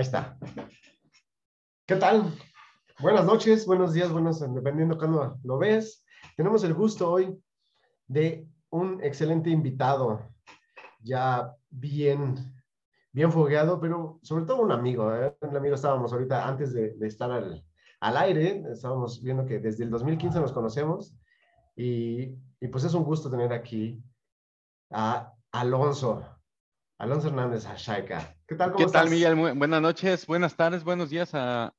Ahí está. ¿Qué tal? Buenas noches, buenos días, buenos, dependiendo cuando lo ves. Tenemos el gusto hoy de un excelente invitado, ya bien, bien fogueado, pero sobre todo un amigo. ¿eh? Un amigo estábamos ahorita, antes de, estar al, al, aire, estábamos viendo que desde el 2015 nos conocemos y, y pues es un gusto tener aquí a Alonso, Alonso Hernández Ashaika. ¿Qué tal? ¿Cómo ¿Qué tal, Miguel? buenas noches, buenas tardes, buenos días a,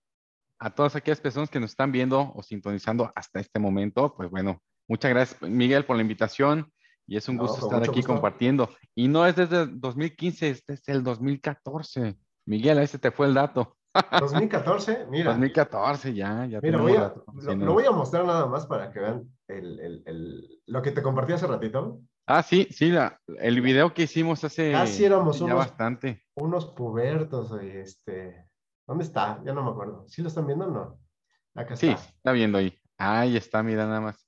a, todas aquellas personas que nos están viendo o sintonizando hasta este momento. Pues bueno, muchas gracias, Miguel, por la invitación y es un gusto estar aquí compartiendo. Y no es desde 2015, este es el 2014. Miguel, ahí se te fue el dato. 2014, mira. 2014, ya, ya. Mira, voy a, lo, voy a mostrar nada más para que vean el, el, el, lo que te compartí hace ratito. Ah, sí, sí, la, el video que hicimos hace Casi éramos ya unos, bastante. Unos pubertos, este. ¿Dónde está? Ya no me acuerdo. ¿Sí lo están viendo o no? Acá está. Sí, está viendo ahí. Ahí está, mira nada más.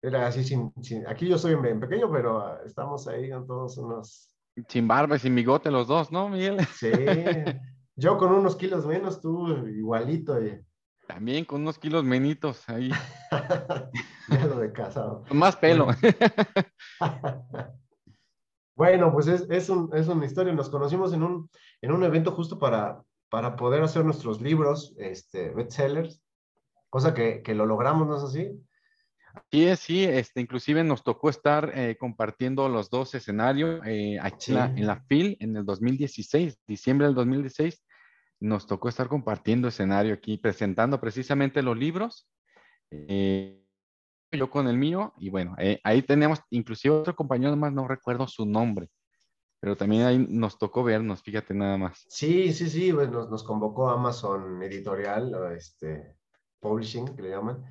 Era así sin, aquí yo soy en pequeño, pero ah, estamos ahí con todos unos. Sin barba y sin bigote los dos, ¿no, Miguel? Sí. Yo con unos kilos menos, tú igualito. Y... También con unos kilos menitos ahí. de casado. más pelo. bueno, pues es, es, un, es, una historia. Nos conocimos en un, en un evento justo para, para poder hacer nuestros libros, este, bestsellers, cosa que, que lo logramos, ¿no es así? Sí, sí, este, inclusive nos tocó estar eh, compartiendo los dos escenarios eh, aquí en la FIL en el 2016, diciembre del 2016, nos tocó estar compartiendo escenario aquí, presentando precisamente los libros. Eh, yo con el mío, y bueno, eh, ahí tenemos inclusive otro compañero más, no recuerdo su nombre, pero también ahí nos tocó vernos, fíjate nada más. Sí, sí, sí, pues nos, nos convocó Amazon Editorial, este, Publishing, que le llaman,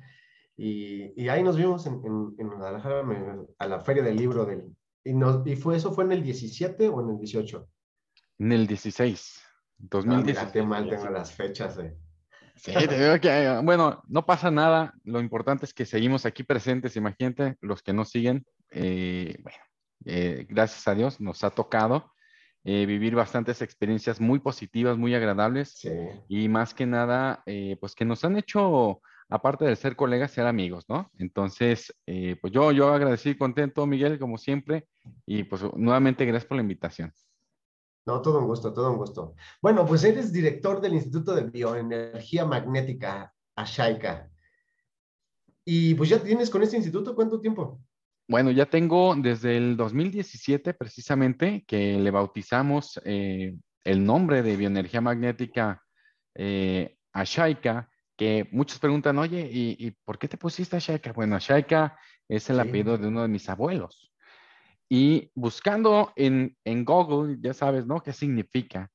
y, y ahí nos vimos en, en, en, Guadalajara a la feria del libro del... Y, nos, y fue eso fue en el 17 o en el 18? En el 16. 2017. No, mal tengo las fechas. Sí, te digo que, bueno, no pasa nada. Lo importante es que seguimos aquí presentes. Imagínate, los que nos siguen, eh, bueno, eh, gracias a Dios nos ha tocado eh, vivir bastantes experiencias muy positivas, muy agradables. Sí. Y más que nada, pues que nos han hecho, aparte de ser colegas, ser amigos, ¿no? Entonces, pues yo, yo agradecido y contento, Miguel, como siempre. Y pues nuevamente, gracias por la invitación. No, todo un gusto, todo un gusto. Bueno, pues eres director del Instituto de Bioenergía Magnética, Ashaika. Y pues ya tienes con este instituto, ¿cuánto tiempo? Bueno, ya tengo desde el 2017 precisamente que le bautizamos eh, el nombre de Bioenergía Magnética eh, Ashaika, que muchos preguntan, oye, ¿y, por qué te pusiste Ashaika? Bueno, Ashaika es el apellido de uno de mis abuelos. Y buscando en, en Google, ya sabes, ¿no? ¿Qué significa?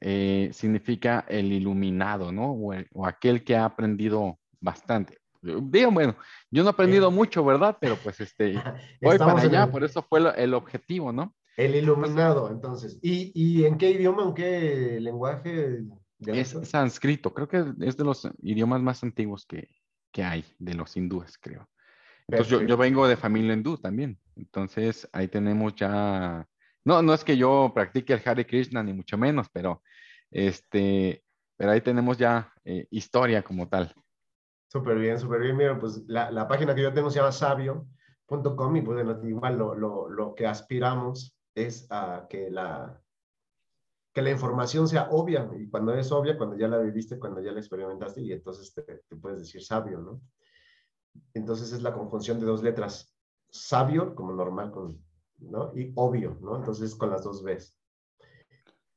Eh, significa el iluminado, ¿no? O, aquel que ha aprendido bastante. Digo, bueno, yo no he aprendido mucho, ¿verdad? Pero pues este, voy para allá, por eso fue el, objetivo, ¿no? El iluminado, entonces. ¿Y, ¿Y, en qué idioma, en qué lenguaje? Es sánscrito, creo que es de los idiomas más antiguos que, que hay, de los hindúes, creo. Entonces yo, yo, vengo de familia hindú también. Entonces ahí tenemos ya, no, no es que yo practique el Hare Krishna ni mucho menos, pero este, pero ahí tenemos ya eh, historia como tal. Súper bien, súper bien. Mira, pues la, la, página que yo tengo se llama sabio.com y pues igual lo, lo, lo, que aspiramos es a que la, que la información sea obvia y cuando es obvia, cuando ya la viviste, cuando ya la experimentaste y entonces te, te puedes decir sabio, ¿no? Entonces es la conjunción de dos letras, sabio como normal, con, ¿no? Y obvio, ¿no? Entonces con las dos Bs.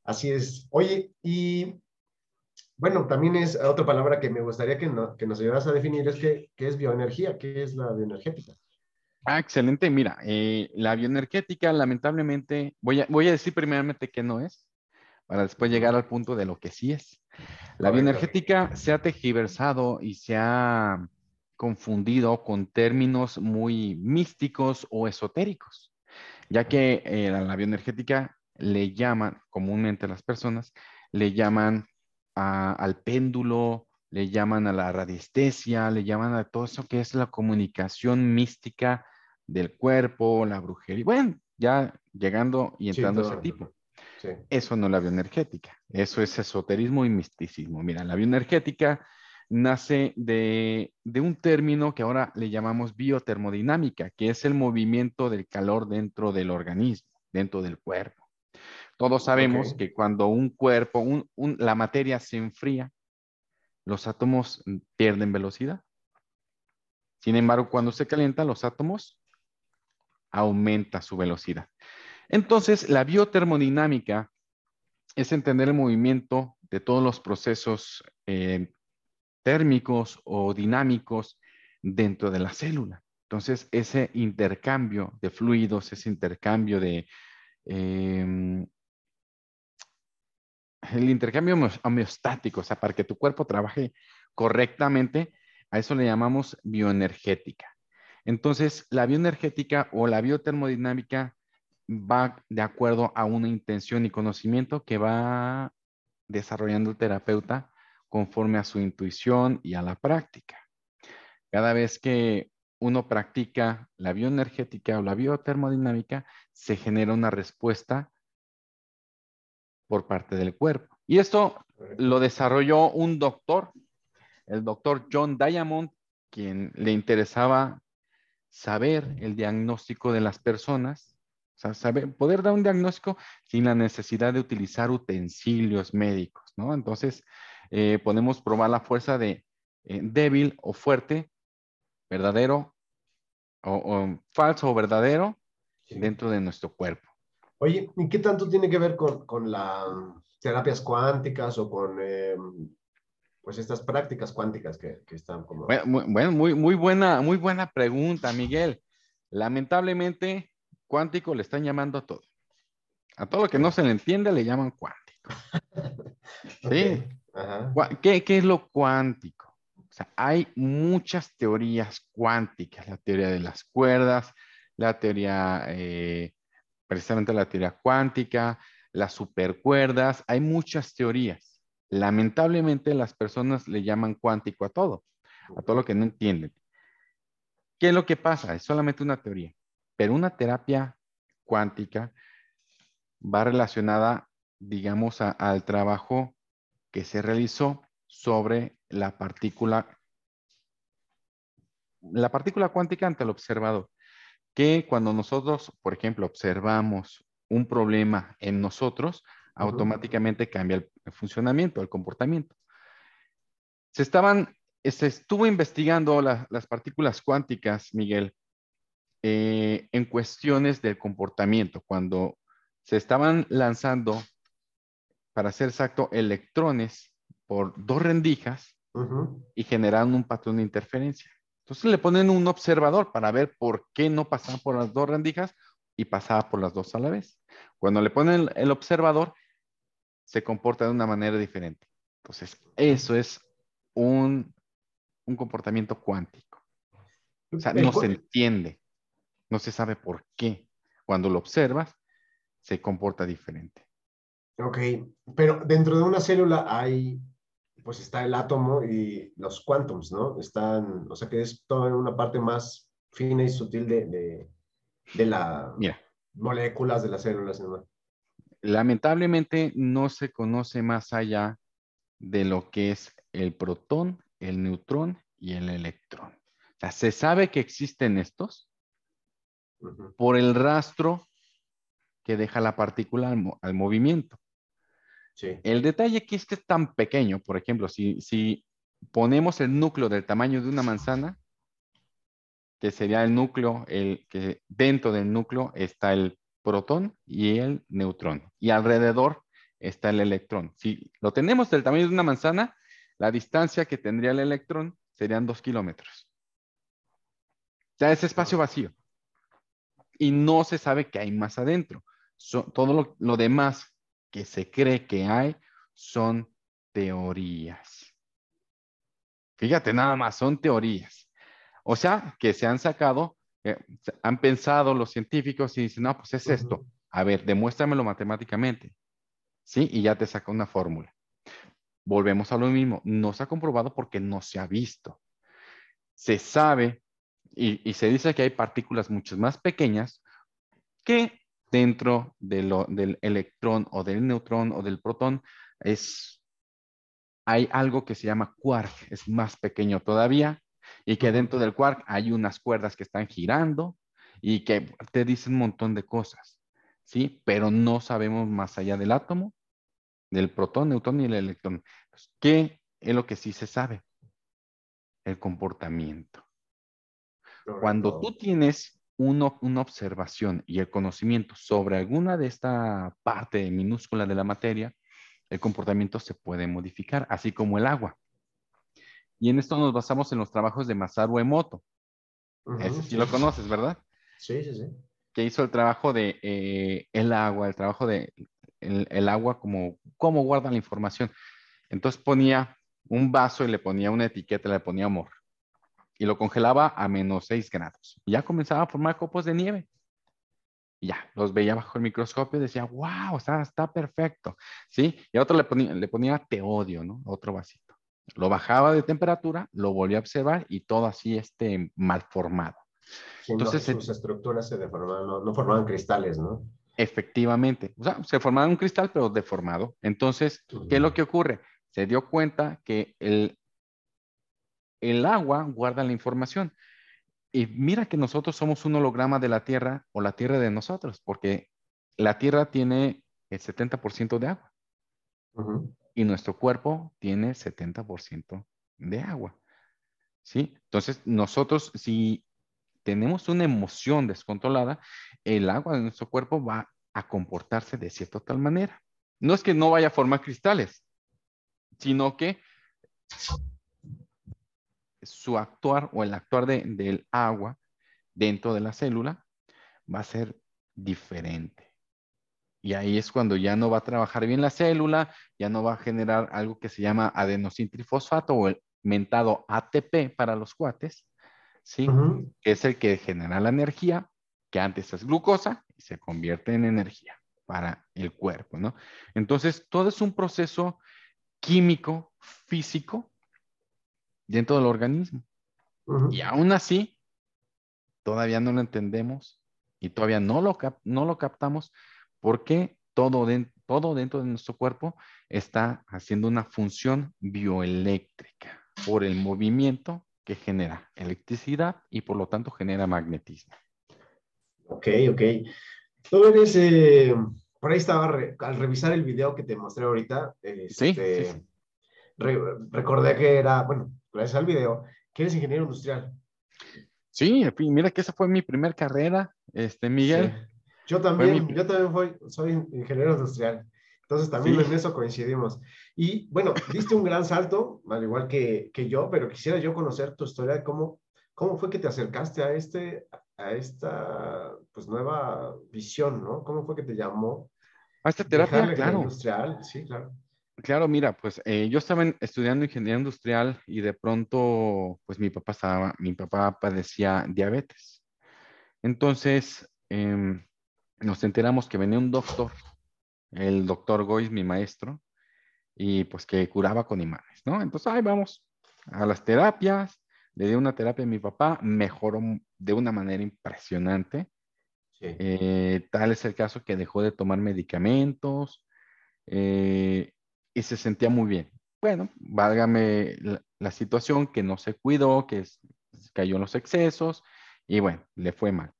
Así es. Oye, y bueno, también es otra palabra que me gustaría que, que nos ayudas a definir, es que, ¿qué es bioenergía? ¿Qué es la bioenergética? Ah, excelente. Mira, eh, la bioenergética, lamentablemente, voy a, voy a decir primeramente que no es, para después llegar al punto de lo que sí es. La bioenergética se ha tejiversado y se ha confundido con términos muy místicos o esotéricos, ya que eh, a la bioenergética le llaman, comúnmente las personas, le llaman al péndulo, le llaman a la radiestesia, le llaman a todo eso que es la comunicación mística del cuerpo, la brujería. Bueno, ya llegando y entrando a ese tipo. Eso no es la bioenergética, eso es esoterismo y misticismo. Mira, la bioenergética nace de, de, un término que ahora le llamamos biotermodinámica, que es el movimiento del calor dentro del organismo, dentro del cuerpo. Todos sabemos que cuando un cuerpo, la materia se enfría, los átomos pierden velocidad. Sin embargo, cuando se calienta, los átomos aumenta su velocidad. Entonces, la biotermodinámica es entender el movimiento de todos los procesos eh, térmicos o dinámicos dentro de la célula. Entonces, ese intercambio de fluidos, ese intercambio de... Em, el intercambio homeostático, o sea, para que tu cuerpo trabaje correctamente, a eso le llamamos bioenergética. Entonces, la bioenergética o la biotermodinámica va de acuerdo a una intención y conocimiento que va desarrollando el terapeuta conforme a su intuición y a la práctica. Cada vez que uno practica la bioenergética o la biotermodinámica, se genera una respuesta por parte del cuerpo. Y esto lo desarrolló un doctor, el doctor John Diamond, quien le interesaba saber el diagnóstico de las personas, saber, poder dar un diagnóstico sin la necesidad de utilizar utensilios médicos, ¿no? Entonces, eh, podemos probar la fuerza de eh, débil o fuerte, verdadero o, falso o verdadero dentro de nuestro cuerpo. Oye, ¿y qué tanto tiene que ver con, las terapias cuánticas o con eh, pues estas prácticas cuánticas que, están como... Bueno, muy, muy, buena, muy buena pregunta, Miguel. Lamentablemente, cuántico le están llamando a todo. A todo lo que no se le entiende le llaman cuántico. ¿Sí? ¿Qué, ¿Qué, es lo cuántico? Hay muchas teorías cuánticas, la teoría de las cuerdas, la teoría, eh, precisamente la teoría cuántica, las supercuerdas, hay muchas teorías. Lamentablemente las personas le llaman cuántico a todo, a todo lo que no entienden. ¿Qué es lo que pasa? Es solamente una teoría, pero una terapia cuántica va relacionada, digamos, al trabajo que se realizó sobre la partícula, la partícula cuántica ante el observador, que cuando nosotros, por ejemplo, observamos un problema en nosotros, automáticamente cambia el, funcionamiento, el comportamiento. Se estaban, se estuvo investigando las partículas cuánticas, Miguel, eh, en cuestiones del comportamiento, cuando se estaban lanzando, para ser exacto, electrones por dos rendijas y generaron un patrón de interferencia. Entonces le ponen un observador para ver por qué no pasaba por las dos rendijas y pasaba por las dos a la vez. Cuando le ponen el observador, se comporta de una manera diferente. Entonces, eso es un, comportamiento cuántico. O sea, no se entiende, no se sabe por qué. Cuando lo observas, se comporta diferente. Ok, pero dentro de una célula hay, pues está el átomo y los quantums, ¿no? Están, o sea que es toda una parte más fina y sutil de, de, de las moléculas de las células. ¿no? lamentablemente no se conoce más allá de lo que es el protón, el neutrón y el electrón. O sea, se sabe que existen estos por el rastro que deja la partícula al, movimiento. El detalle que es tan pequeño, por ejemplo, si, ponemos el núcleo del tamaño de una manzana, que sería el núcleo, el que dentro del núcleo está el protón y el neutrón. Y alrededor está el electrón. Si lo tenemos del tamaño de una manzana, la distancia que tendría el electrón serían dos kilómetros. Ya es espacio vacío. y no se sabe qué hay más adentro. todo lo, lo demás que se cree que hay son teorías. Fíjate, nada más, son teorías. O sea, que se han sacado, eh, han pensado los científicos y dicen, no, pues es esto. A ver, demuéstramelo matemáticamente. ¿Sí? Y ya te saca una fórmula. Volvemos a lo mismo. No se ha comprobado porque no se ha visto. Se sabe y, se dice que hay partículas mucho más pequeñas que dentro del electrón o del neutrón o del protón es, hay algo que se llama quark, es más pequeño todavía, y que dentro del quark hay unas cuerdas que están girando y que te dicen un montón de cosas, ¿sí? Pero no sabemos más allá del átomo, del protón, neutrón y el electrón. ¿Qué es lo que sí se sabe? El comportamiento. Cuando tú tienes una observación y el conocimiento sobre alguna de esta parte minúscula de la materia, el comportamiento se puede modificar, así como el agua. Y en esto nos basamos en los trabajos de Masaru Emoto. Ese sí, lo conoces, ¿verdad? Sí, sí, sí. Que hizo el trabajo de eh, el agua, el trabajo de el, agua como cómo guarda la información. Entonces ponía un vaso y le ponía una etiqueta, le ponía amor. Y lo congelaba a menos 6 grados. Y ya comenzaba a formar copos de nieve ya, los veía bajo el microscopio y decía, wow, está, está perfecto, ¿sí? Y a otro le ponía, le ponía teodio, ¿no? Otro vasito. Lo bajaba de temperatura, lo volvía a observar y todo así este mal formado. Entonces, sus estructuras se deformaban, no, formaban cristales, ¿no? Efectivamente, o sea, se formaba un cristal pero deformado. Entonces, ¿qué es lo que ocurre? Se dio cuenta que el, el agua guarda la información. Y mira que nosotros somos un holograma de la Tierra o la Tierra de nosotros, porque la Tierra tiene el 70% de agua. Y nuestro cuerpo tiene 70% de agua. ¿Sí? Entonces, nosotros, si tenemos una emoción descontrolada, el agua de nuestro cuerpo va a comportarse de cierta tal manera. No es que no vaya a formar cristales, sino que su actuar o el actuar del agua dentro de la célula va a ser diferente. Y ahí es cuando ya no va a trabajar bien la célula, ya no va a generar algo que se llama adenosintrifosfato o el mentado ATP para los cuates, ¿sí? Que es el que genera la energía, que antes es glucosa y se convierte en energía para el cuerpo, ¿no? Entonces, todo es un proceso químico, físico, dentro del organismo. Y aún así, todavía no lo entendemos y todavía no lo, no lo captamos porque todo, todo dentro de nuestro cuerpo está haciendo una función bioeléctrica por el movimiento que genera electricidad y por lo tanto genera magnetismo. Ok, ok. Tú eres, eh, por ahí estaba, al revisar el video que te mostré ahorita, este, recordé que era, bueno, gracias al video, que eres ingeniero industrial. Sí, mira que esa fue mi primera carrera, este, Miguel. Yo también, yo también soy ingeniero industrial. Entonces también en eso coincidimos. Y bueno, diste un gran salto, al igual que, que, yo, pero quisiera yo conocer tu historia, cómo, cómo fue que te acercaste a, este, a esta pues, nueva visión, ¿no? ¿Cómo fue que te llamó? A esta terapia, claro. Industrial, sí, claro. Claro, mira, pues eh, yo estaba estudiando ingeniería industrial y de pronto, pues mi papá estaba, mi papá padecía diabetes. Entonces, em, nos enteramos que venía un doctor, el doctor Gois, mi maestro, y pues que curaba con imanes, ¿no? Entonces, ahí vamos a las terapias, le di una terapia a mi papá, mejoró de una manera impresionante. Eh, tal es el caso que dejó de tomar medicamentos, eh, y se sentía muy bien. Bueno, válgame la, situación que no se cuidó, que cayó en los excesos y bueno, le fue mal.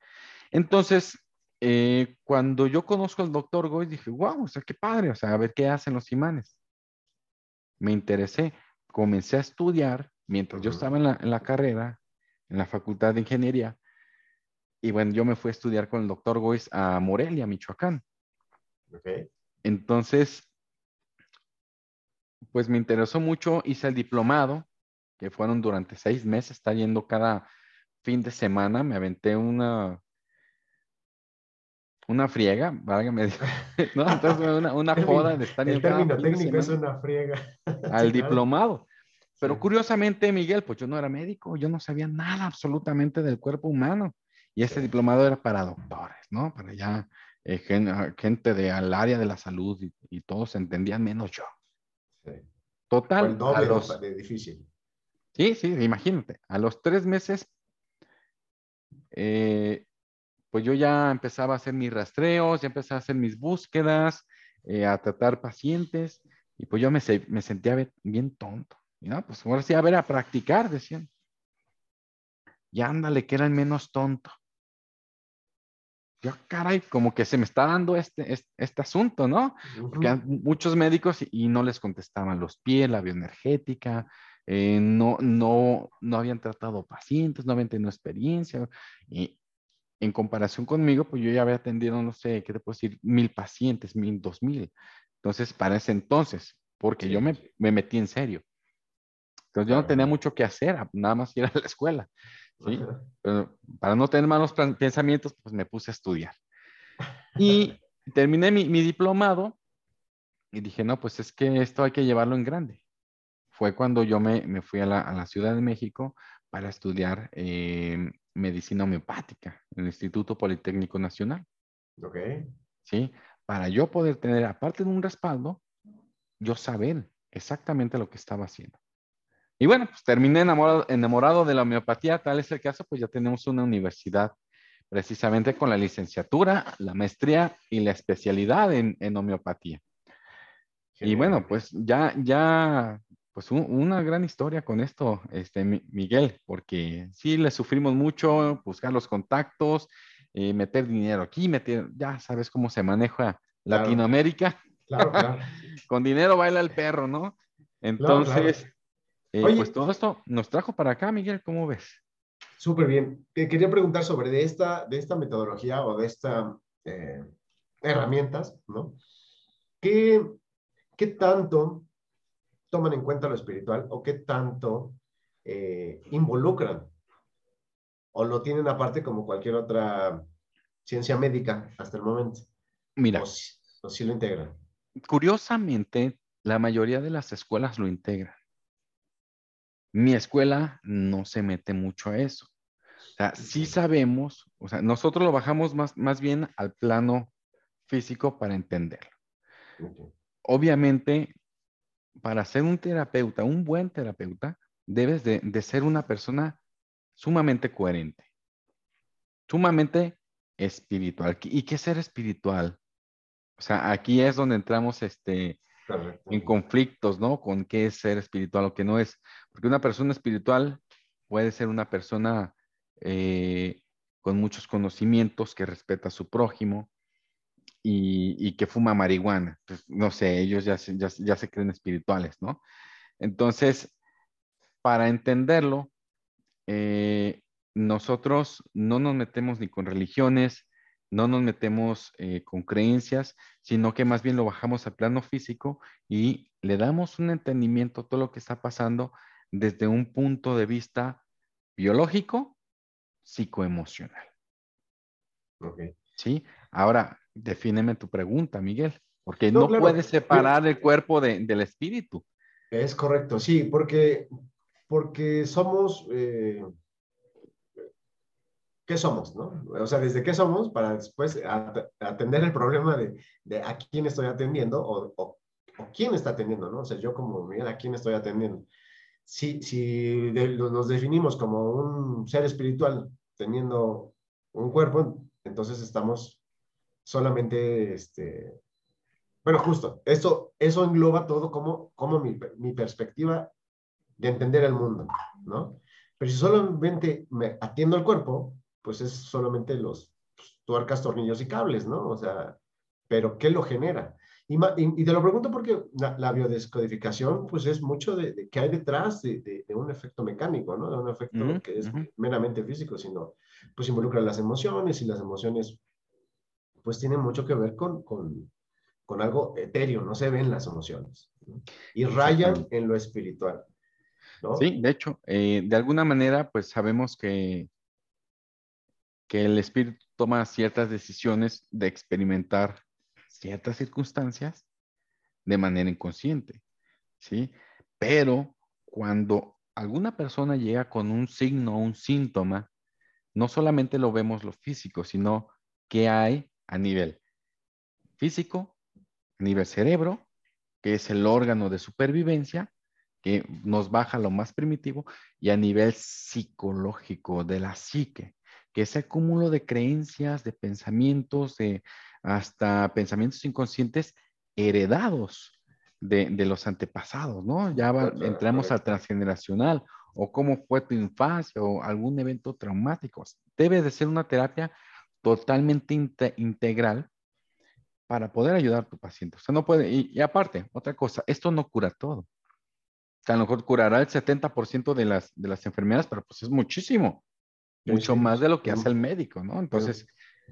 Entonces, eh, cuando yo conozco al doctor Goy, dije, wow, o sea, qué padre, o sea, a ver qué hacen los imanes. Me interesé, comencé a estudiar mientras yo estaba en la, en la, carrera, en la Facultad de Ingeniería, y bueno, yo me fui a estudiar con el doctor Gois a Morelia, Michoacán. Okay. Entonces, pues me interesó mucho, hice el diplomado, que fueron durante seis meses, está yendo cada fin de semana, me aventé una, una friega, válgame, ¿no? Entonces, una, una joda de estar El término técnico es una friega. Al diplomado. Pero curiosamente, Miguel, pues yo no era médico, yo no sabía nada absolutamente del cuerpo humano. Y ese diplomado era para doctores, ¿no? Para ya eh, gente del área de la salud y, todos entendían menos yo. Total. a los, de difícil. Sí, sí, imagínate. A los tres meses, eh, pues yo ya empezaba a hacer mis rastreos, ya empezaba a hacer mis búsquedas, eh, a tratar pacientes, y pues yo me, me sentía bien tonto. ¿no? Pues ahora sí, a ver, a practicar, decían. Y ándale, que era el menos tonto. Yo, caray, como que se me está dando este, este, asunto, ¿no? Porque muchos médicos y no les contestaban los pies, la bioenergética, eh, no, no, no habían tratado pacientes, no habían tenido experiencia. Y en comparación conmigo, pues yo ya había atendido, no sé, ¿qué te puedo decir? Mil pacientes, mil, dos mil. Entonces, para ese entonces, porque yo me, me, metí en serio. Entonces, yo no tenía mucho que hacer, nada más ir a la escuela. ¿Sí? Pero para no tener malos pensamientos, pues me puse a estudiar. Y terminé mi, mi diplomado y dije, no, pues es que esto hay que llevarlo en grande fue cuando yo me, me fui a la, a la, Ciudad de México para estudiar eh, medicina homeopática en el Instituto Politécnico Nacional. Ok. Sí, para yo poder tener, aparte de un respaldo, yo saber exactamente lo que estaba haciendo. Y bueno, pues terminé enamorado, enamorado de la homeopatía, tal es el caso, pues ya tenemos una universidad precisamente con la licenciatura, la maestría y la especialidad en, en homeopatía. Y bueno, pues ya, ya pues una gran historia con esto, este, Miguel, porque sí le sufrimos mucho, buscar los contactos, eh, meter dinero aquí, meter, ya sabes cómo se maneja Latinoamérica. Claro, claro. con dinero baila el perro, ¿no? Entonces, eh, pues todo esto nos trajo para acá, Miguel, ¿cómo ves? Súper bien. Te quería preguntar sobre de esta, de esta metodología o de estas eh, herramientas, ¿no? ¿Qué, ¿Qué tanto toman en cuenta lo espiritual o qué tanto eh, involucran o lo tienen aparte como cualquier otra ciencia médica hasta el momento. Mira. O, si, lo integran. Curiosamente, la mayoría de las escuelas lo integran. Mi escuela no se mete mucho a eso. O sea, sí sabemos, o sea, nosotros lo bajamos más, más bien al plano físico para entenderlo. Obviamente, para ser un terapeuta, un buen terapeuta, debes de, ser una persona sumamente coherente, sumamente espiritual. ¿Y qué ser espiritual? O sea, aquí es donde entramos este, en conflictos, ¿no? Con qué es ser espiritual o qué no es. Porque una persona espiritual puede ser una persona eh, con muchos conocimientos que respeta a su prójimo, y, que fuma marihuana. Pues, no sé, ellos ya, ya, se creen espirituales, ¿no? Entonces, para entenderlo, eh, nosotros no nos metemos ni con religiones, no nos metemos eh, con creencias, sino que más bien lo bajamos al plano físico y le damos un entendimiento a todo lo que está pasando desde un punto de vista biológico, psicoemocional. Ok. ¿Sí? Ahora, defíneme tu pregunta, Miguel, porque no, puedes separar el cuerpo del espíritu. Es correcto, sí, porque, porque somos, eh, ¿qué somos? No? O sea, desde qué somos para después atender el problema de, de, a quién estoy atendiendo o, o, quién está atendiendo, ¿no? O sea, yo como Miguel, ¿a quién estoy atendiendo? Si, nos definimos como un ser espiritual teniendo un cuerpo, entonces estamos solamente, este, bueno, justo, eso, eso engloba todo como, como mi, perspectiva de entender el mundo, ¿no? Pero si solamente me atiendo al cuerpo, pues es solamente los tuercas, tornillos y cables, ¿no? O sea, pero ¿qué lo genera? Y, y, te lo pregunto porque la, biodescodificación, pues es mucho de, de que hay detrás de, de, un efecto mecánico, ¿no? De un efecto que es meramente físico, sino pues involucra las emociones y las emociones pues tiene mucho que ver con, con, con algo etéreo, no se ven las emociones. Y rayan en lo espiritual. ¿no? Sí, de hecho, eh, de alguna manera, pues sabemos que, que el espíritu toma ciertas decisiones de experimentar ciertas circunstancias de manera inconsciente, ¿sí? Pero cuando alguna persona llega con un signo o un síntoma, no solamente lo vemos lo físico, sino qué hay a nivel físico, a nivel cerebro, que es el órgano de supervivencia, que nos baja lo más primitivo, y a nivel psicológico de la psique, que es el cúmulo de creencias, de pensamientos, de hasta pensamientos inconscientes heredados de, los antepasados, ¿no? Ya entramos al transgeneracional o cómo fue tu infancia o algún evento traumático. Debe de ser una terapia totalmente integral para poder ayudar a tu paciente. O sea, no puede, y, aparte, otra cosa, esto no cura todo. O sea, a lo mejor curará el 70% de las, de las enfermedades, pero pues es muchísimo, mucho más de lo que hace el médico, ¿no? Entonces,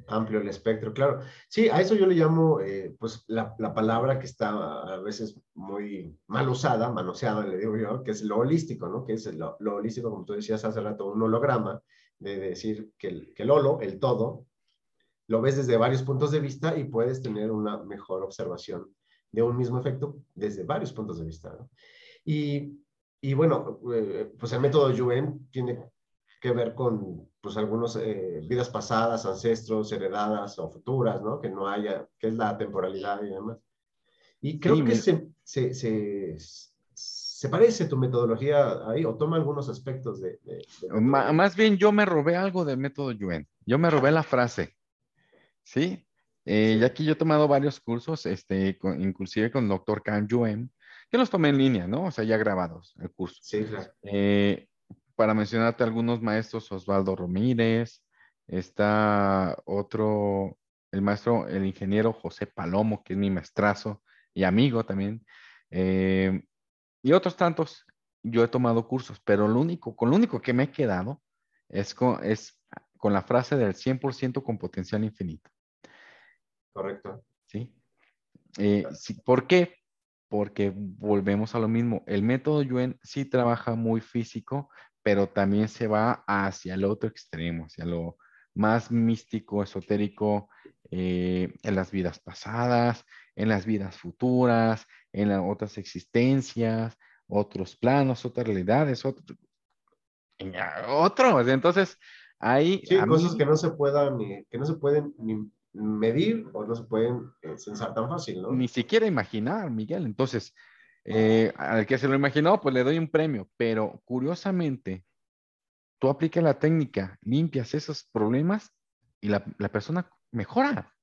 amplio el espectro, claro. Sí, a eso yo le llamo, eh, pues, la, la, palabra que está a veces muy mal usada, manoseada, le digo yo, que es lo holístico, ¿no? Que es lo, lo holístico, como tú decías hace rato, un holograma, de decir que el, que el holo, el todo, lo ves desde varios puntos de vista y puedes tener una mejor observación de un mismo efecto desde varios puntos de vista, ¿no? Y, y bueno, eh, pues el método Yuen tiene que ver con pues algunas eh, vidas pasadas, ancestros, heredadas o futuras, ¿no? Que no haya, que es la temporalidad y demás. Y creo que se, se, se, se, parece tu metodología ahí o toma algunos aspectos de... más bien yo me robé algo del método Yuen. Yo me robé la frase, ¿sí? Eh, ya que yo he tomado varios cursos, este, inclusive con el doctor Kan Yuen, que los tomé en línea, ¿no? O sea, ya grabados el curso. Sí, claro. Eh, para mencionarte algunos maestros, Osvaldo Ramírez, está otro, el maestro, el ingeniero José Palomo, que es mi maestrazo y amigo también, eh, y otros tantos. Yo he tomado cursos, pero lo único, con lo único que me he quedado es con, es con la frase del 100% con potencial infinito. Correcto. ¿Sí? Eh, sí. ¿Por qué? Porque volvemos a lo mismo. El método Yuen sí trabaja muy físico, pero también se va hacia el otro extremo, hacia lo más místico, esotérico, eh, en las vidas pasadas, en las vidas futuras, en las otras existencias, otros planos, otras realidades, otros. Otros. Entonces, hay... Sí, cosas que no se puedan, que no se pueden ni medir o no se pueden eh, censar tan fácil, ¿no? Ni siquiera imaginar, Miguel. Entonces, eh, al que se lo imaginó, pues le doy un premio, pero curiosamente, tú aplicas la técnica, limpias esos problemas y la, persona mejora.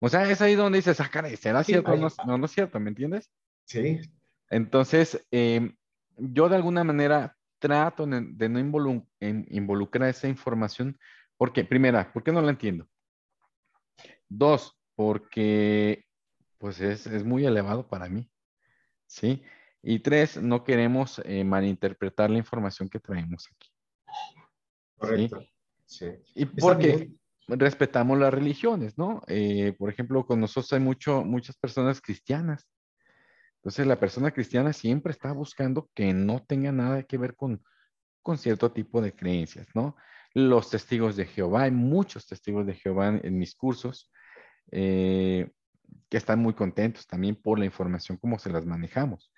O sea, es ahí donde dices, ah, caray, ¿será cierto o no, no, es cierto? ¿Me entiendes? Sí. Entonces, em, yo de alguna manera trato de, no involucrar esa información, porque, primera, ¿por qué no la entiendo? Dos, porque pues es, muy elevado para mí. ¿Sí? Y tres, no queremos eh, malinterpretar la información que traemos aquí. Correcto. ¿sí? Y porque respetamos las religiones, ¿no? Eh, por ejemplo, con nosotros hay mucho, muchas personas cristianas. Entonces, la persona cristiana siempre está buscando que no tenga nada que ver con, con cierto tipo de creencias, ¿no? Los testigos de Jehová, hay muchos testigos de Jehová en, mis cursos. Eh, que están muy contentos también por la información, cómo se las manejamos.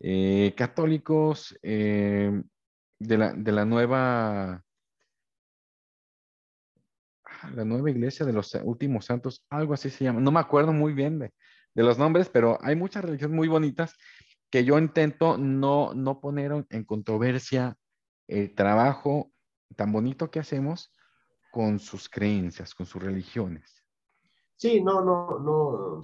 Eh, católicos eh, de, la, de, la, nueva ah, la nueva iglesia de los últimos santos, algo así se llama, no me acuerdo muy bien de, de los nombres, pero hay muchas religiones muy bonitas que yo intento no, no poner en controversia el trabajo tan bonito que hacemos con sus creencias, con sus religiones. Sí, no, no, no,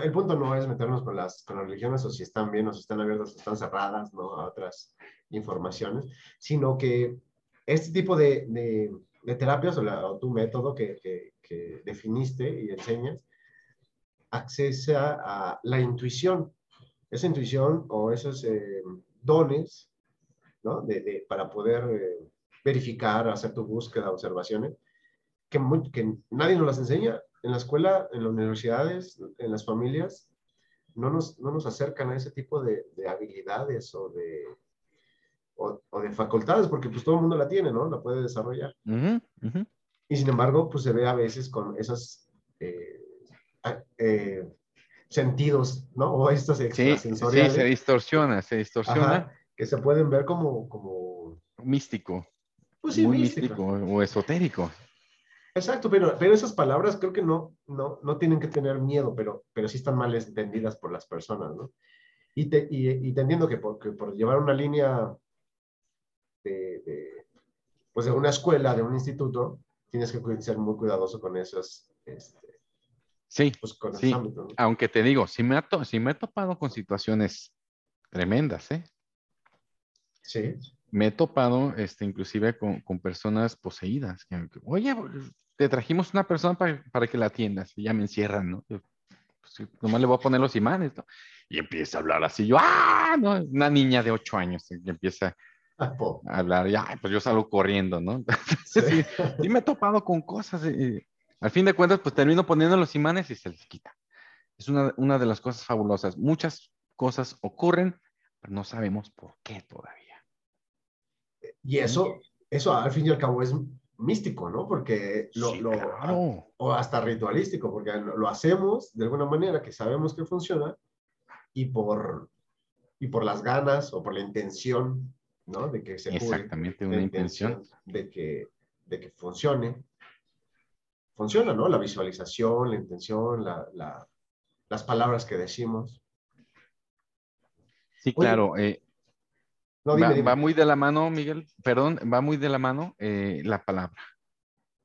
el punto no es meternos con las, con las religiones o si están bien o si están abiertas o están cerradas, ¿no? A otras informaciones, sino que este tipo de, de, terapias o, tu método que, que, definiste y enseñas, accesa a la intuición, esa intuición o esos eh, dones, ¿no? De, para poder eh, verificar, hacer tu búsqueda, observaciones, que, que nadie nos las enseña en la escuela, en las universidades, en las familias, no nos, no nos acercan a ese tipo de, de habilidades o de, o, de facultades, porque pues todo el mundo la tiene, ¿no? La puede desarrollar. Y sin embargo, pues se ve a veces con esos eh, eh, sentidos, ¿no? O estos extrasensoriales. Sí, se distorsiona, se distorsiona. que se pueden ver como... como... Místico. Pues sí, Muy místico. o esotérico. Exacto, pero, pero esas palabras creo que no, no, no tienen que tener miedo, pero, pero sí están mal entendidas por las personas, ¿no? Y, te, y, y entendiendo que por, que por llevar una línea de, pues de una escuela, de un instituto, tienes que ser muy cuidadoso con esos, este, sí, pues con sí. Ámbitos, aunque te digo, si me, ha si me he topado con situaciones tremendas, ¿eh? Sí. Me he topado, este, inclusive con, con personas poseídas, que, oye, te trajimos una persona para, para, que la atiendas, y ya me encierran, ¿no? Yo, pues, nomás le voy a poner los imanes, ¿no? Y empieza a hablar así, yo, ¡ah! ¿no? Una niña de ocho años que empieza a hablar, ya, pues yo salgo corriendo, ¿no? Sí. sí, me he topado con cosas. Y, al fin de cuentas, pues termino poniendo los imanes y se les quita. Es una, una de las cosas fabulosas. Muchas cosas ocurren, pero no sabemos por qué todavía. Y eso, eso al fin y al cabo es místico, ¿no? Porque lo, lo o hasta ritualístico, porque lo, hacemos de alguna manera que sabemos que funciona y por, y por las ganas o por la intención ¿no? De que se Exactamente, una intención. De que, de que funcione. Funciona, ¿no? La visualización, la intención, la, la, las palabras que decimos. Sí, claro. Eh, va, muy de la mano, Miguel, perdón, va muy de la mano eh, la palabra,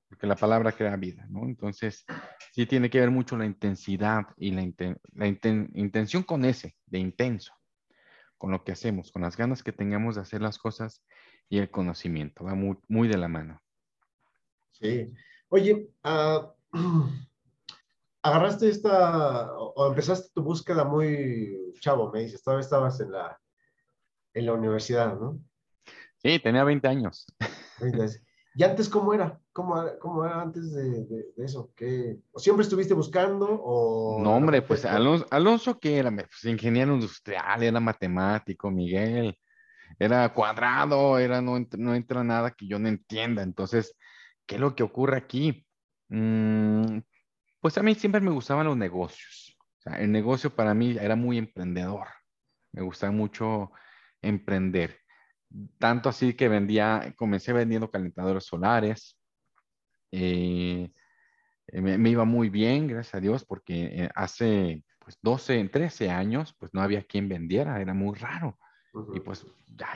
porque la palabra crea vida, ¿no? Entonces, sí tiene que ver mucho la intensidad y la, la intención con ese, de intenso con lo que hacemos, con las ganas que tengamos de hacer las cosas y el conocimiento. Va muy, muy de la mano. Sí. Oye, uh, agarraste esta o empezaste tu búsqueda muy chavo, me dices, todavía estabas en la, en la universidad, ¿no? Sí, tenía 20 años. 20 años. ¿Y antes cómo era? ¿Cómo, cómo era antes de, de, eso? ¿Qué, ¿Siempre estuviste buscando? O no, hombre, pues Alonso, Alonso que era pues, ingeniero industrial, era matemático, Miguel, era cuadrado, era no, no entra nada que yo no entienda. Entonces, ¿qué es lo que ocurre aquí? Mm, pues a mí siempre me gustaban los negocios. O sea, el negocio para mí era muy emprendedor. Me gustaba mucho emprender. Tanto así que vendía, comencé vendiendo calentadores solares. Eh, me, iba muy bien, gracias a Dios, porque eh, hace pues 12, 13 años, pues no había quien vendiera, era muy raro. Y pues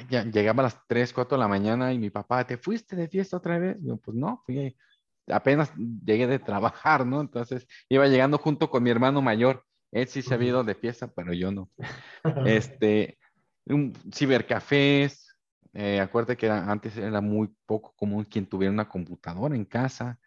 ya, llegaba a las 3, 4 de la mañana y mi papá, ¿te fuiste de fiesta otra vez? yo, pues no, fui, apenas llegué de trabajar, ¿no? Entonces iba llegando junto con mi hermano mayor. Él sí se había ido de fiesta, pero yo no. Este, un, cibercafés, eh, acuérdate que antes era muy poco común quien tuviera una computadora en casa.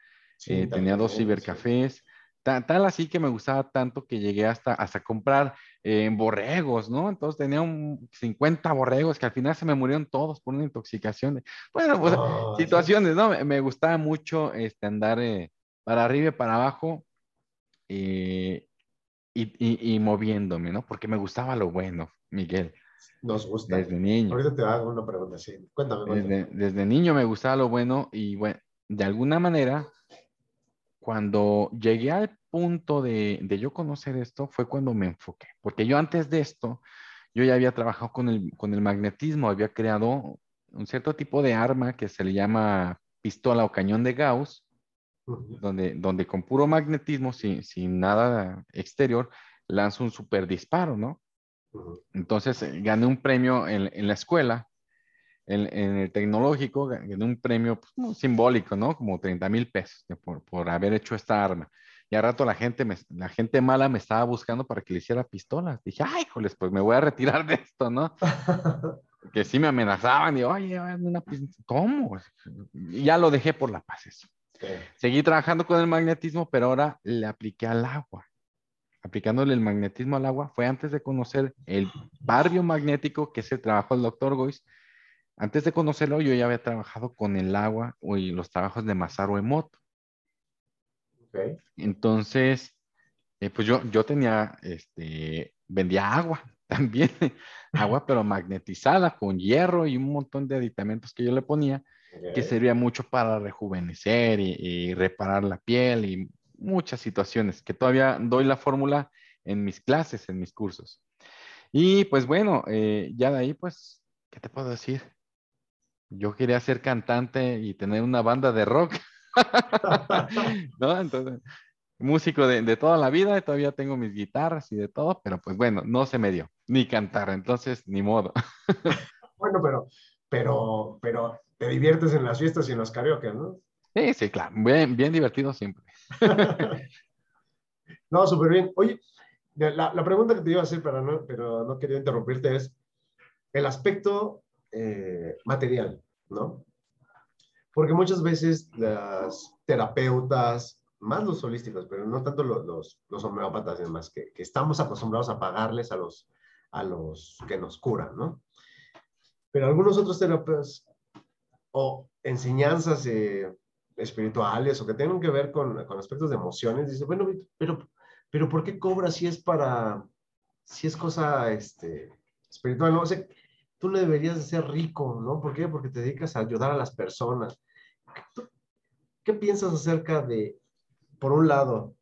Eh, tenía dos cibercafés. Tal, así que me gustaba tanto que llegué hasta, hasta comprar eh, borregos, ¿no? Entonces tenía un 50 borregos que al final se me murieron todos por una intoxicación. Bueno, pues, oh, situaciones, ¿no? Me, gustaba mucho este, andar eh, para arriba y para abajo y, y, moviéndome, ¿no? Porque me gustaba lo bueno, Miguel. Nos gusta. Desde niño. Ahorita te hago una pregunta, sí. Cuéntame. Desde, niño me gustaba lo bueno y bueno, de alguna manera, cuando llegué al punto de, yo conocer esto, fue cuando me enfoqué. Porque yo antes de esto, yo ya había trabajado con el, con el magnetismo, había creado un cierto tipo de arma que se le llama pistola o cañón de Gauss, donde, donde con puro magnetismo, sin, sin nada exterior, lanzo un super disparo, ¿no? Entonces eh, gané un premio en, la escuela, en, el tecnológico, gané un premio pues, simbólico, ¿no? Como 30 mil pesos por, haber hecho esta arma. Y a rato la gente, la gente mala me estaba buscando para que le hiciera pistolas. Dije, ay, joles, pues me voy a retirar de esto, ¿no? que sí me amenazaban y, oye, una ¿cómo? Y ya lo dejé por la paz eso. Seguí trabajando con el magnetismo, pero ahora le apliqué al agua aplicándole el magnetismo al agua, fue antes de conocer el barrio magnético, que es el trabajo del doctor Gois. Antes de conocerlo, yo ya había trabajado con el agua y los trabajos de Masaru Emoto. Okay. Entonces, eh, pues yo, yo tenía, este, vendía agua también, agua pero magnetizada con hierro y un montón de aditamentos que yo le ponía. que servía mucho para rejuvenecer y, reparar la piel y muchas situaciones, que todavía doy la fórmula en mis clases, en mis cursos. Y pues bueno, eh, ya de ahí, pues, ¿qué te puedo decir? Yo quería ser cantante y tener una banda de rock. ¿No? Entonces, músico de, toda la vida, todavía tengo mis guitarras y de todo, pero pues bueno, no se me dio, ni cantar, entonces ni modo. bueno, pero, pero, pero te diviertes en las fiestas y en los karaoke, ¿no? Sí, sí, claro, bien, bien divertido siempre. no, súper bien. Oye, la, la, pregunta que te iba a hacer, pero no, pero no quería interrumpirte, es el aspecto eh, material, ¿no? Porque muchas veces las terapeutas, más los holísticos, pero no tanto los, los, los homeópatas y demás, que, que, estamos acostumbrados a pagarles a los, a los que nos curan, ¿no? Pero algunos otros terapeutas o enseñanzas eh, espirituales o que tengan que ver con, con aspectos de emociones, dicen, bueno, pero, pero ¿por qué cobras si es para, si es cosa este, espiritual? No sé, tú no deberías de ser rico, ¿no? ¿Por qué? Porque te dedicas a ayudar a las personas. ¿Qué piensas acerca de, por un lado?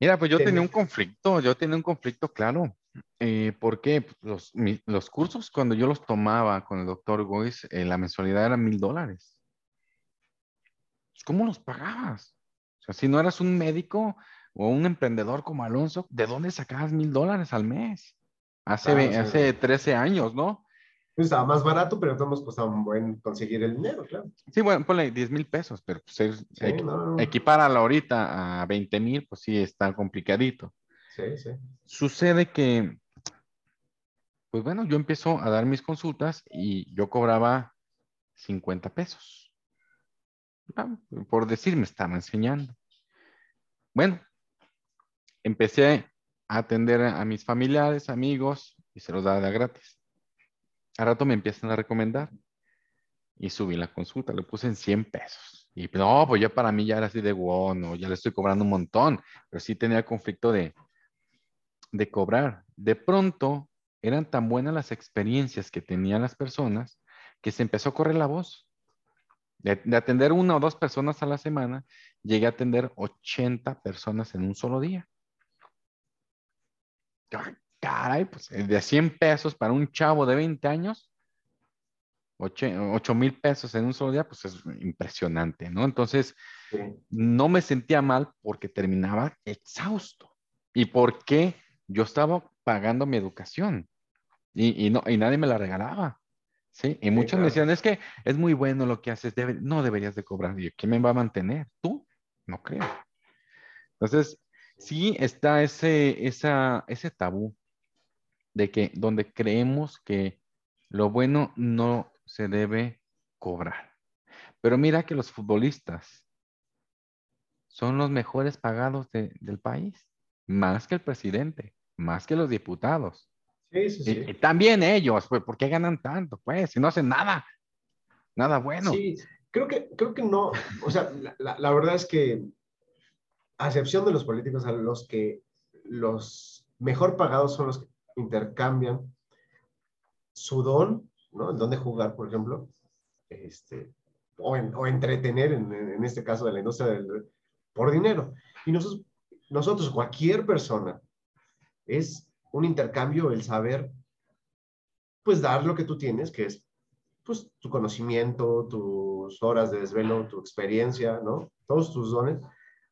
Mira, pues yo tenía un conflicto, yo tenía un conflicto claro. Eh, ¿Por qué? Pues, los, los, cursos, cuando yo los tomaba con el doctor Gois, eh, la mensualidad era mil dólares. Pues, ¿Cómo los pagabas? O sea, si no eras un médico o un emprendedor como Alonso, ¿de dónde sacabas mil dólares al mes? Hace, hace 13 años, ¿no? Pues, estaba más barato, pero todos costaba un buen conseguir el dinero, claro. Sí, bueno, ponle 10 mil pesos, pero pues es, equipar a la ahorita a 20 mil, pues sí, está complicadito. Sí, sí. Sucede que, pues bueno, yo empiezo a dar mis consultas y yo cobraba 50 pesos. Ah, por decir, me estaba enseñando. Bueno, empecé a atender a mis familiares, amigos, y se los daba gratis. A rato me empiezan a recomendar y subí la consulta, le puse en 100 pesos. Y no, pues ya para mí ya era así de wow, no, ya le estoy cobrando un montón, pero sí tenía conflicto de, de cobrar. De pronto eran tan buenas las experiencias que tenían las personas que se empezó a correr la voz. De, de, atender una o dos personas a la semana, llegué a atender 80 personas en un solo día. Caray, pues eh, de 100 pesos para un chavo de 20 años, 8 mil pesos en un solo día, pues es impresionante, ¿no? Entonces, no me sentía mal porque terminaba exhausto. ¿Y porque yo estaba pagando mi educación? Y, no, y nadie me la regalaba. ¿Sí? Y muchos me decían, es que es muy bueno lo que haces, no deberías de cobrar. Y yo, ¿quién me va a mantener? ¿Tú? No creo. Entonces, sí está ese, esa, ese tabú de que donde creemos que lo bueno no se debe cobrar. Pero mira que los futbolistas son los mejores pagados del país, más que el presidente, más que los diputados. Sí, sí, sí. Y, también ellos, pues, ¿por qué ganan tanto? Pues, si no hacen nada, nada bueno. Sí, creo que, creo que no, o sea, la, la verdad es que, a excepción de los políticos, a los que los mejor pagados son los que intercambian su don, ¿no? El don de jugar, por ejemplo, este, o, o entretener, en, en, este caso de la industria del, por dinero. Y nosotros, nosotros, cualquier persona, es un intercambio el saber, pues dar lo que tú tienes, que es pues tu conocimiento, tus horas de desvelo, tu experiencia, ¿no? Todos tus dones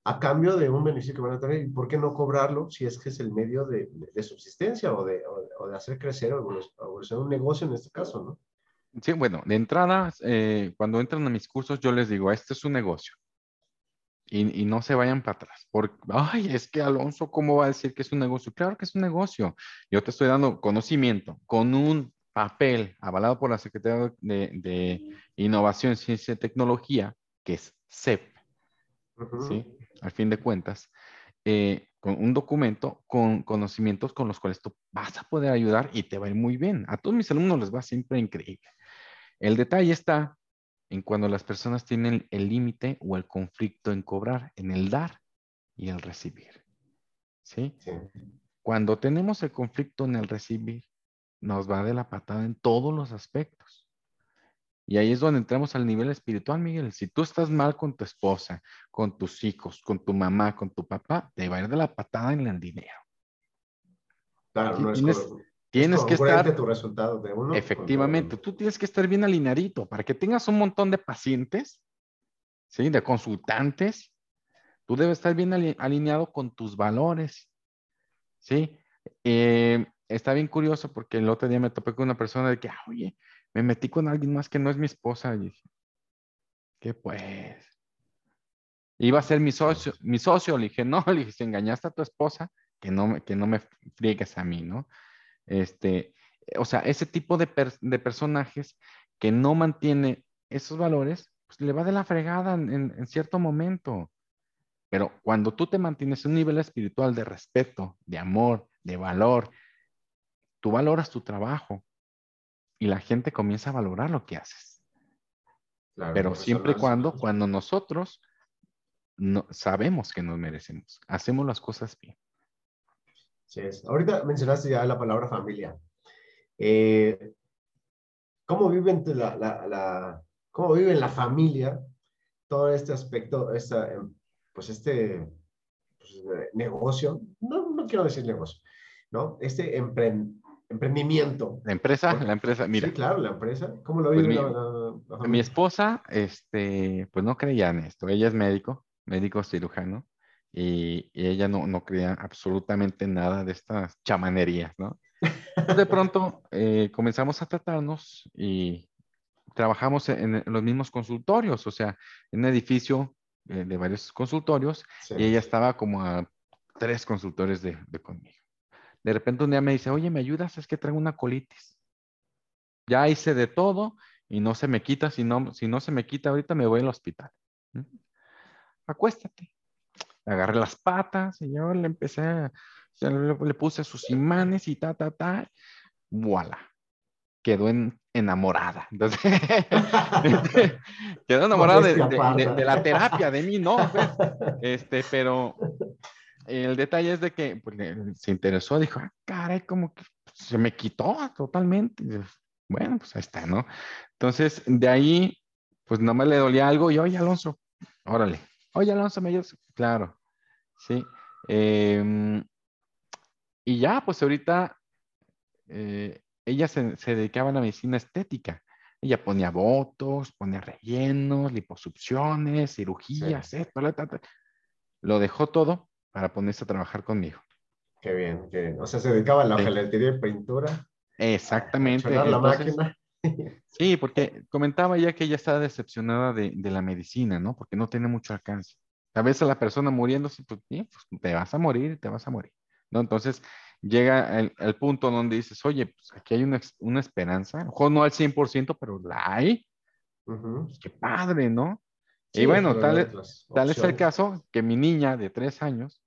a cambio de un beneficio que van a tener. ¿Y por qué no cobrarlo si es que es el medio de, de subsistencia o de, o, de, hacer crecer o evolucionar un negocio en este caso, ¿no? Sí, bueno, de entrada, eh, cuando entran a mis cursos, yo les digo, este es un negocio. Y, y, no se vayan para atrás. Porque, ay, es que Alonso, ¿cómo va a decir que es un negocio? Claro que es un negocio. Yo te estoy dando conocimiento con un papel avalado por la Secretaría de, de Innovación, Ciencia y Tecnología, que es CEP. ¿sí? al fin de cuentas, eh, con un documento con conocimientos con los cuales tú vas a poder ayudar y te va a ir muy bien. A todos mis alumnos les va siempre increíble. El detalle está en cuando las personas tienen el límite o el conflicto en cobrar, en el dar y el recibir. ¿Sí? Cuando tenemos el conflicto en el recibir, nos va de la patada en todos los aspectos. Y ahí es donde entramos al nivel espiritual, Miguel. Si tú estás mal con tu esposa, con tus hijos, con tu mamá, con tu papá, te va a ir de la patada en el dinero. Claro, no tienes, es tienes que estar. tu resultado de uno efectivamente, tú tienes que estar bien alineadito para que tengas un montón de pacientes, ¿sí? De consultantes. Tú debes estar bien alineado con tus valores, ¿sí? Eh, está bien curioso porque el otro día me topé con una persona de que, ah, oye, me metí con alguien más que no es mi esposa. Y dije, ¿qué pues? Iba a ser mi socio, mi socio. Le dije, no, le dije, si engañaste a tu esposa, que no, que no me friegues a mí, ¿no? Este, o sea, ese tipo de, personajes que no mantiene esos valores, pues le va de la fregada en, en, cierto momento. Pero cuando tú te mantienes en un nivel espiritual de respeto, de amor, de valor, tú valoras tu trabajo, y la gente comienza a valorar lo que haces. Pero siempre y cuando, cuando nosotros no, sabemos que nos merecemos, hacemos las cosas bien. Sí, es. Ahorita mencionaste ya la palabra familia. Eh, ¿Cómo viven la, la, cómo vive la familia todo este aspecto, esta, em, pues este pues, negocio? No, no quiero decir negocio, ¿no? Este emprendimiento emprendimiento. La empresa, la empresa, mira. Sí, claro, la empresa. ¿Cómo lo pues vive la, Mi esposa, este, pues no creía en esto. Ella es médico, médico cirujano, y, ella no, no creía absolutamente nada de estas chamanerías, ¿no? de pronto eh, comenzamos a tratarnos y trabajamos en, los mismos consultorios, o sea, en un edificio eh, de varios consultorios, y ella estaba como a tres consultores de, de conmigo. De repente un día me dice, oye, ¿me ayudas? Es que traigo una colitis. Ya hice de todo y no se me quita. Si no, si no se me quita ahorita, me voy al hospital. Acuéstate. Agarré las patas y yo le empecé, le, puse sus imanes y ta, ta, ta. Voilà. Quedó en, enamorada. Entonces, quedó enamorada de, de, la terapia, de mí, ¿no? Pues, este, pero el detalle es de que pues, se interesó, dijo, ah, caray, como que se me quitó totalmente. Bueno, pues ahí está, ¿no? Entonces, de ahí, pues no me le dolía algo y, oye, Alonso, órale, oye, Alonso, me ayudas. Claro, sí. Em, y ya, pues ahorita, eh, ella se, dedicaba a la medicina estética. Ella ponía votos, ponía rellenos, liposucciones, cirugías, esto, lo dejó todo para ponerse a trabajar conmigo. Qué bien, qué bien. O sea, se dedicaba a la gelatería y pintura. Exactamente. A la máquina. sí, porque comentaba ya que ella estaba decepcionada de, de, la medicina, ¿no? Porque no tiene mucho alcance. A veces la persona muriéndose, pues, pues te vas a morir, te vas a morir, ¿no? Entonces llega el, el punto donde dices, oye, pues aquí hay una, una esperanza, ojo, no al 100%, pero la hay. pues, qué padre, ¿no? y bueno, tal, tal es el caso que mi niña de tres años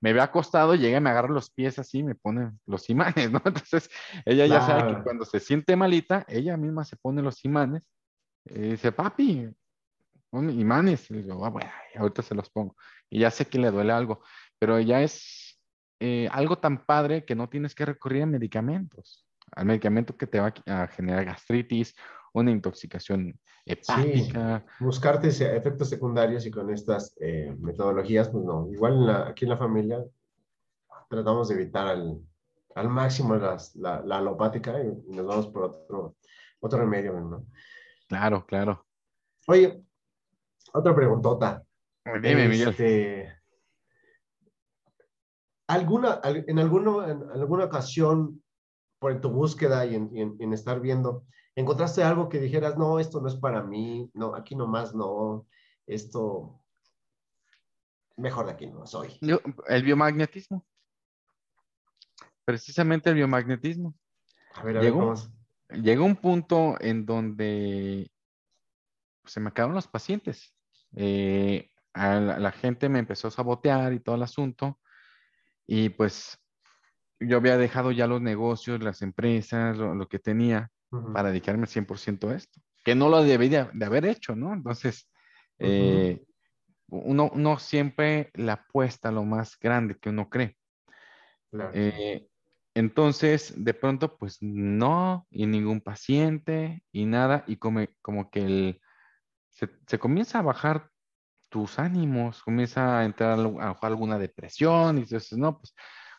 me ve acostado, llega y me agarra los pies así, me pone los imanes, ¿no? Entonces, ella ya sabe que cuando se siente malita, ella misma se pone los imanes y dice, papi, pon imanes. Y le digo, ah, bueno, ahorita se los pongo. Y ya sé que le duele algo, pero ya es eh, algo tan padre que no tienes que recurrir a medicamentos, al medicamento que te va a generar gastritis una intoxicación hepática. buscarte efectos secundarios y con estas eh, metodologías, pues no. Igual aquí en la familia tratamos de evitar al, al máximo la, la, alopática y, nos vamos por otro, otro remedio, ¿no? Claro, claro. Oye, otra preguntota. Dime. Este, ¿alguna, en, alguno, en alguna ocasión, por tu búsqueda y en, en estar viendo, ¿Encontraste algo que dijeras, no, esto no es para mí, no, aquí nomás no, esto, mejor de aquí no soy? el biomagnetismo. Precisamente el biomagnetismo. A ver, a llegó, ver, llegó un punto en donde se me acabaron los pacientes. Eh, la, gente me empezó a sabotear y todo el asunto. Y pues yo había dejado ya los negocios, las empresas, lo que tenía para dedicarme 100% a esto, que no lo debía de haber hecho, ¿no? Entonces, eh, uno, uno, siempre le apuesta a lo más grande que uno cree. Eh, entonces, de pronto, pues no, y ningún paciente, y nada, y como, como que el, se, comienza a bajar tus ánimos, comienza a entrar a, alguna depresión, y dices, no, pues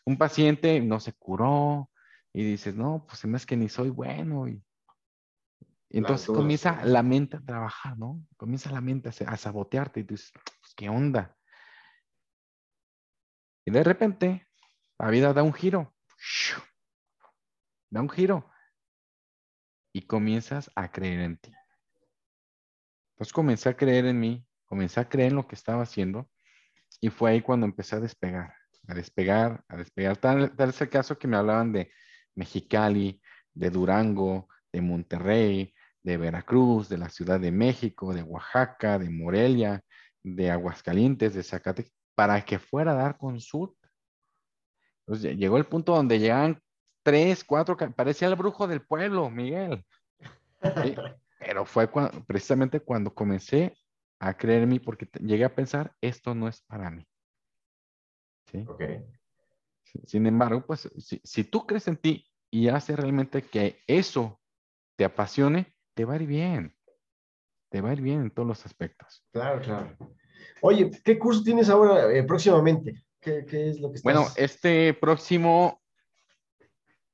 un paciente no se curó, y dices, no, pues es que ni soy bueno, y, entonces comienza la mente a trabajar, ¿no? Comienza la mente a, a sabotearte, y dices, pues, ¿qué onda? Y de repente, la vida da un giro, da un giro, y comienzas a creer en ti. Entonces comencé a creer en mí, comencé a creer en lo que estaba haciendo y fue ahí cuando empecé a despegar, a despegar, a despegar. Tal, es el caso que me hablaban de Mexicali, de Durango, de Monterrey, de Veracruz, de la Ciudad de México, de Oaxaca, de Morelia, de Aguascalientes, de Zacatecas, para que fuera a dar consulta. Entonces llegó el punto donde llegaban tres, cuatro, parecía el brujo del pueblo, Miguel. Pero fue precisamente cuando comencé a creer en mí porque llegué a pensar, esto no es para mí. ¿Sí? Sin embargo, pues si, tú crees en ti y haces realmente que eso te apasione, te va a ir bien. Te va a ir bien en todos los aspectos. Claro, claro. Oye, ¿qué curso tienes ahora eh, próximamente? ¿Qué, es lo que estás... Bueno, este próximo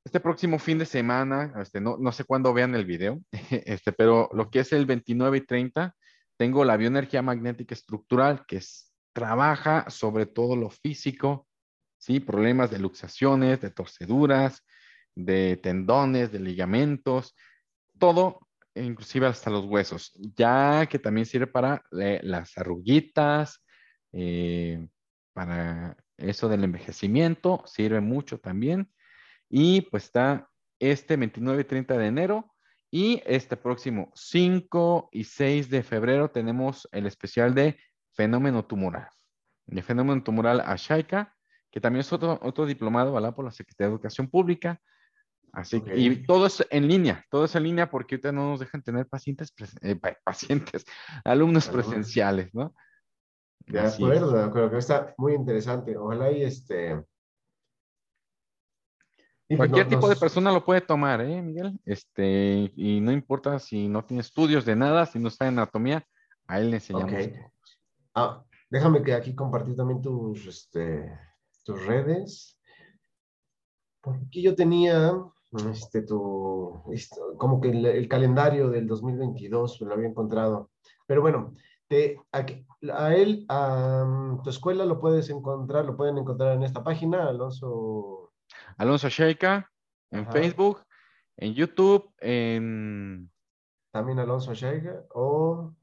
este próximo fin de semana, este, no, no sé cuándo vean el video, este, pero lo que es el 29 y 30, tengo la bioenergía magnética estructural, que es, trabaja sobre todo lo físico, ¿sí? problemas de luxaciones, de torceduras, de tendones, de ligamentos, todo, inclusive hasta los huesos, ya que también sirve para eh, las arruguitas, eh, para eso del envejecimiento, sirve mucho también. Y pues está este 29 y 30 de enero. Y este próximo 5 y 6 de febrero tenemos el especial de fenómeno tumoral. De fenómeno tumoral Ashaika, que también es otro, otro diplomado ¿verdad? por la Secretaría de Educación Pública. Así que, y todo es en línea, todo es en línea porque ahorita no nos dejan tener pacientes, eh, pacientes, alumnos presenciales, ¿no? De acuerdo, de acuerdo, que está muy interesante. Ojalá y este, Cualquier tipo de persona lo puede tomar, ¿eh, Miguel? Este, y no importa si no tiene estudios de nada, si no está en anatomía, a él le enseñamos. Ah, déjame que aquí compartir también tus, este, tus redes. Aquí yo tenía este, tu, como que el, calendario del 2022, lo había encontrado. Pero bueno, te, a él, a tu escuela lo puedes encontrar, lo pueden encontrar en esta página, Alonso Alonso Sheika en Facebook, en YouTube, en... También Alonso Sheika, o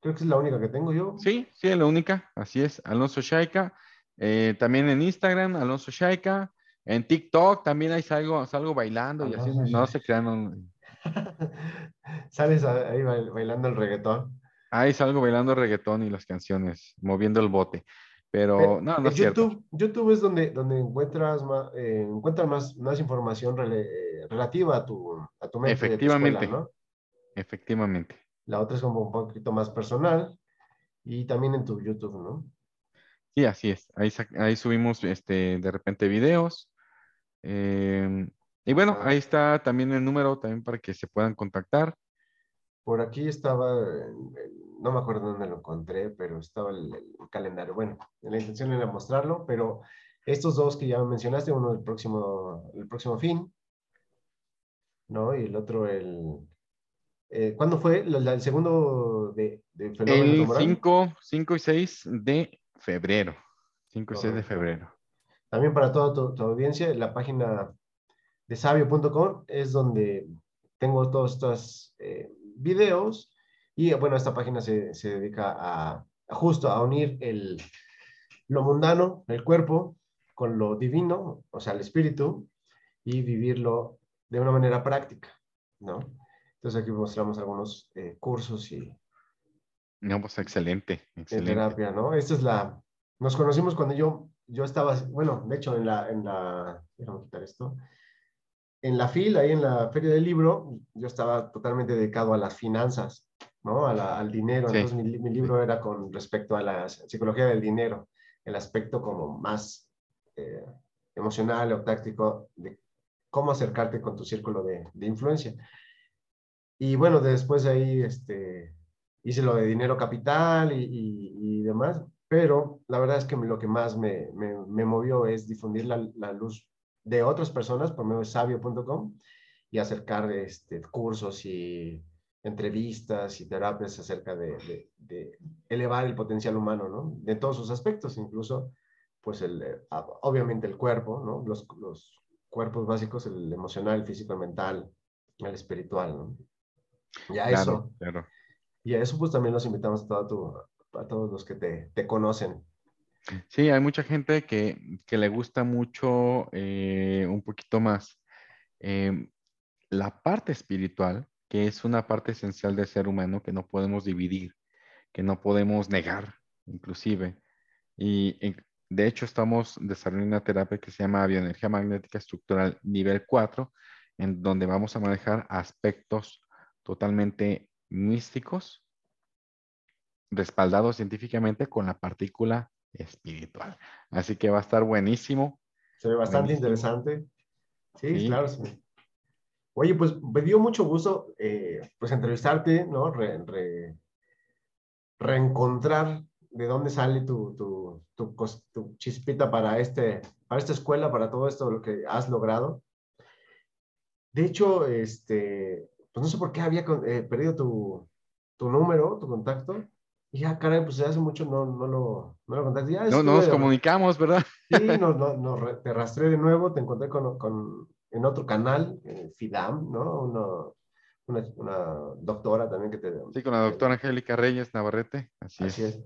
creo que es la única que tengo yo. Sí, sí, es la única, así es, Alonso Sheika. Eh, también en Instagram, Alonso Sheika. En TikTok también hay salgo, salgo bailando y así, no se crean. Sales ahí bailando el reggaetón. Ahí salgo bailando el reggaetón y las canciones, moviendo el bote. Pero, no, no es YouTube, YouTube es donde, donde encuentras, más, eh, encuentras más, más información eh, relativa a tu, a tu mente. Efectivamente. ¿no? Efectivamente. La otra es como un poquito más personal y también en tu YouTube, ¿no? Sí, así es. Ahí, ahí subimos este, de repente videos. Em, y bueno, ah. ahí está también el número también para que se puedan contactar. Por aquí estaba, no me acuerdo dónde lo encontré, pero estaba el, calendario. Bueno, la intención era mostrarlo, pero estos dos que ya mencionaste, uno el próximo, el próximo fin, ¿no? Y el otro el... Eh, ¿Cuándo fue el, segundo de, de febrero? El 5, 5 y 6 de febrero. 5 y 6 de febrero. También para toda tu, audiencia, la página de sabio.com es donde tengo todos estos eh, videos y bueno, esta página se, se dedica a, justo a unir el, lo mundano, el cuerpo, con lo divino, o sea, el espíritu, y vivirlo de una manera práctica, ¿no? Entonces aquí mostramos algunos eh, cursos y... No, pues excelente, excelente. terapia, ¿no? Esta es la... Nos conocimos cuando yo, yo estaba, bueno, de hecho, en la, en la... Déjame quitar esto en la fila, ahí en la feria del libro, yo estaba totalmente dedicado a las finanzas, ¿no? al dinero. Entonces mi, libro era con respecto a la psicología del dinero, el aspecto como más eh, emocional o táctico de cómo acercarte con tu círculo de, de influencia. Y bueno, después de ahí este, hice lo de dinero capital y, y, demás, pero la verdad es que lo que más me, me, me movió es difundir la, la, luz de otras personas por medio de sabio.com y acercar este, cursos y entrevistas y terapias acerca de, de, elevar el potencial humano, ¿no? De todos sus aspectos, incluso, pues, el, eh, obviamente el cuerpo, ¿no? Los, los cuerpos básicos, el emocional, el físico, el mental, el espiritual, ¿no? Ya eso. Y a eso pues también los invitamos a, a todos los que te, te, conocen. Sí, hay mucha gente que, que le gusta mucho eh, un poquito más em, la parte espiritual, que es una parte esencial del ser humano que no podemos dividir, que no podemos negar, inclusive. Y de hecho estamos desarrollando una terapia que se llama bioenergía magnética estructural nivel 4, en donde vamos a manejar aspectos totalmente místicos, respaldados científicamente con la partícula espiritual. Así que va a estar buenísimo. Se ve bastante interesante. Sí, claro. Oye, pues me dio mucho gusto eh, pues entrevistarte, ¿no? reencontrar de dónde sale tu, tu, tu, tu, chispita para, este, para esta escuela, para todo esto lo que has logrado. De hecho, este, pues no sé por qué había eh, perdido tu, número, tu contacto. Y ya, caray, pues hace mucho no, no lo, no lo contacté. no, nos comunicamos, ¿verdad? Sí, no, no, no, te rastré de nuevo, te encontré con, con en otro canal, eh, FIDAM, ¿no? una, una, doctora también que te... Sí, con la doctora Angélica Reyes Navarrete, así, así es.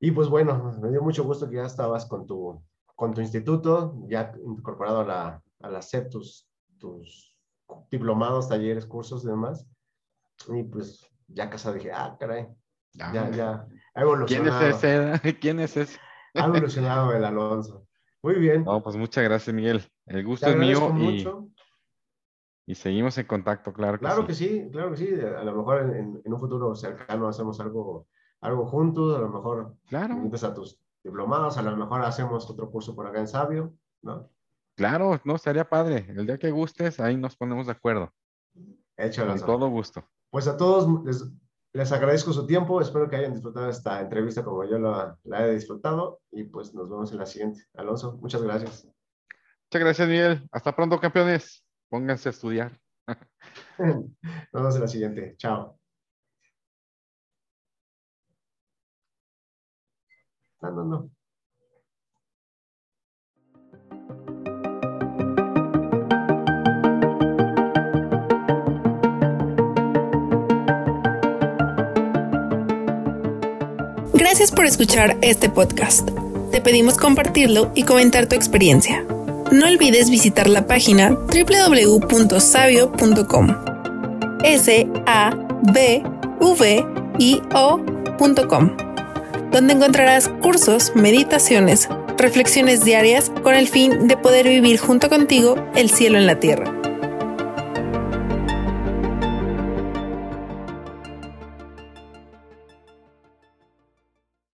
Y pues bueno, me dio mucho gusto que ya estabas con tu, con tu instituto, ya incorporado a la, a la SEP, tus, tus diplomados, talleres, cursos y demás. Y pues ya casado dije, ah, caray, ya, ya, ha evolucionado. ¿Quién es ese? ¿Quién es ese? Ha evolucionado el Alonso. Muy bien. No, pues muchas gracias, Miguel. El gusto es mío y, y, seguimos en contacto, claro que claro que sí, claro que sí. A lo mejor en, en, un futuro cercano hacemos algo, algo juntos, a lo mejor claro. a tus diplomados, a lo mejor hacemos otro curso por acá en Sabio, ¿no? Claro, no, estaría padre. El día que gustes, ahí nos ponemos de acuerdo. Hecho, Con todo gusto. Pues a todos les, les, agradezco su tiempo. Espero que hayan disfrutado esta entrevista como yo la, la, he disfrutado. Y pues nos vemos en la siguiente. Alonso, muchas gracias. Muchas gracias, Miguel. Hasta pronto, campeones. Pónganse a estudiar. nos vemos en la siguiente. Chao. No, no, no. Gracias por escuchar este podcast. Te pedimos compartirlo y comentar tu experiencia. No olvides visitar la página www.sabio.com. S A B I donde encontrarás cursos, meditaciones, reflexiones diarias con el fin de poder vivir junto contigo el cielo en la tierra.